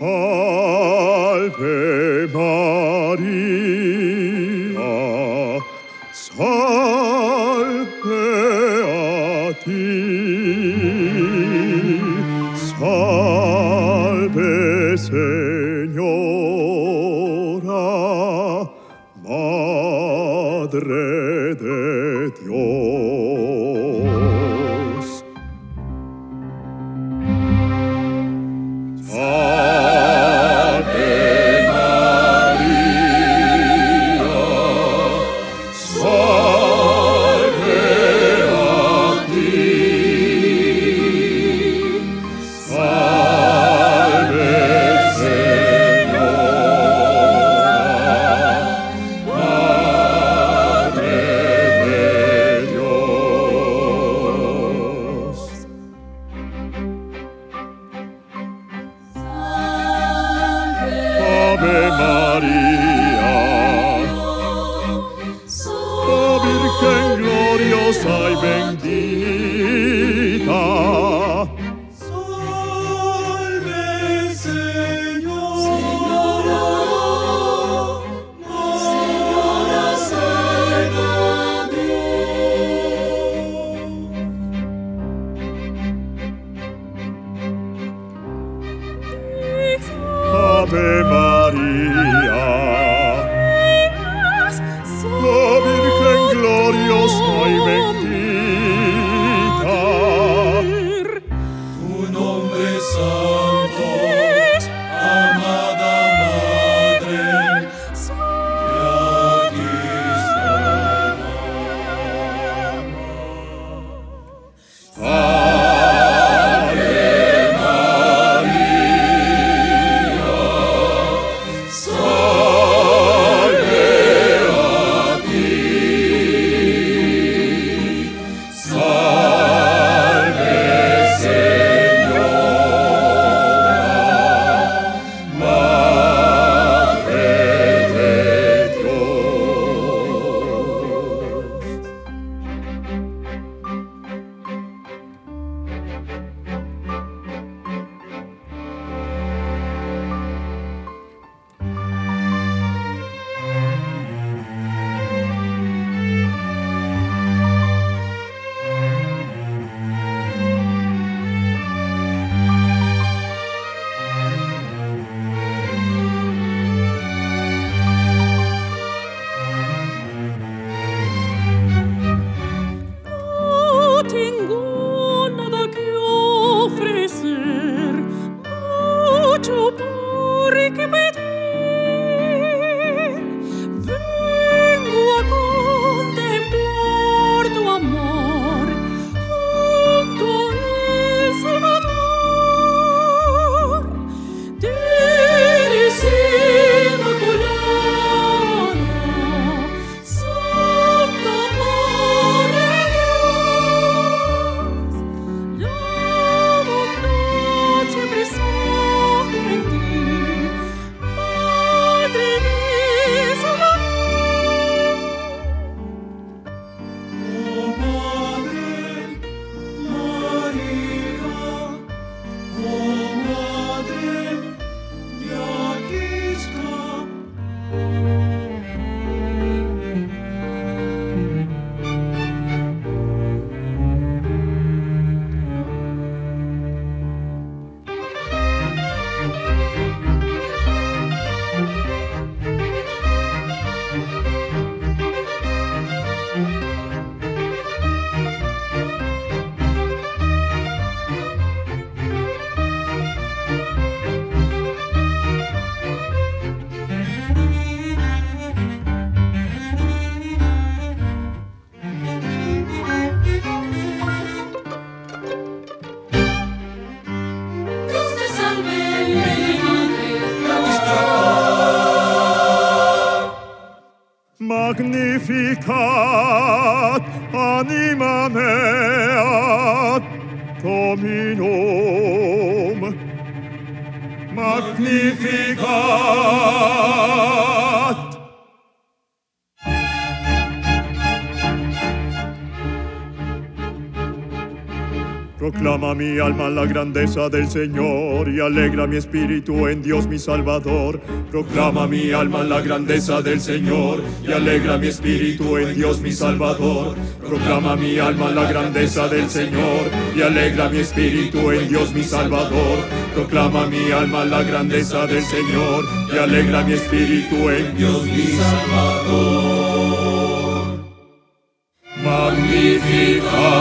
알베 마리아 살베아디 살베 세뇨라. 마드레 de Dios deep. to magnificat anima mea Dominum. Magnificat. Proclama mi alma la grandeza del Señor y alegra mi espíritu en Dios mi Salvador. Proclama mi alma la grandeza del Señor y alegra mi espíritu en Dios mi Salvador. Proclama mi alma la grandeza del Señor y alegra mi espíritu en Dios mi Salvador. Proclama mi alma la grandeza del Señor y alegra mi espíritu en Dios mi Salvador. Magnifica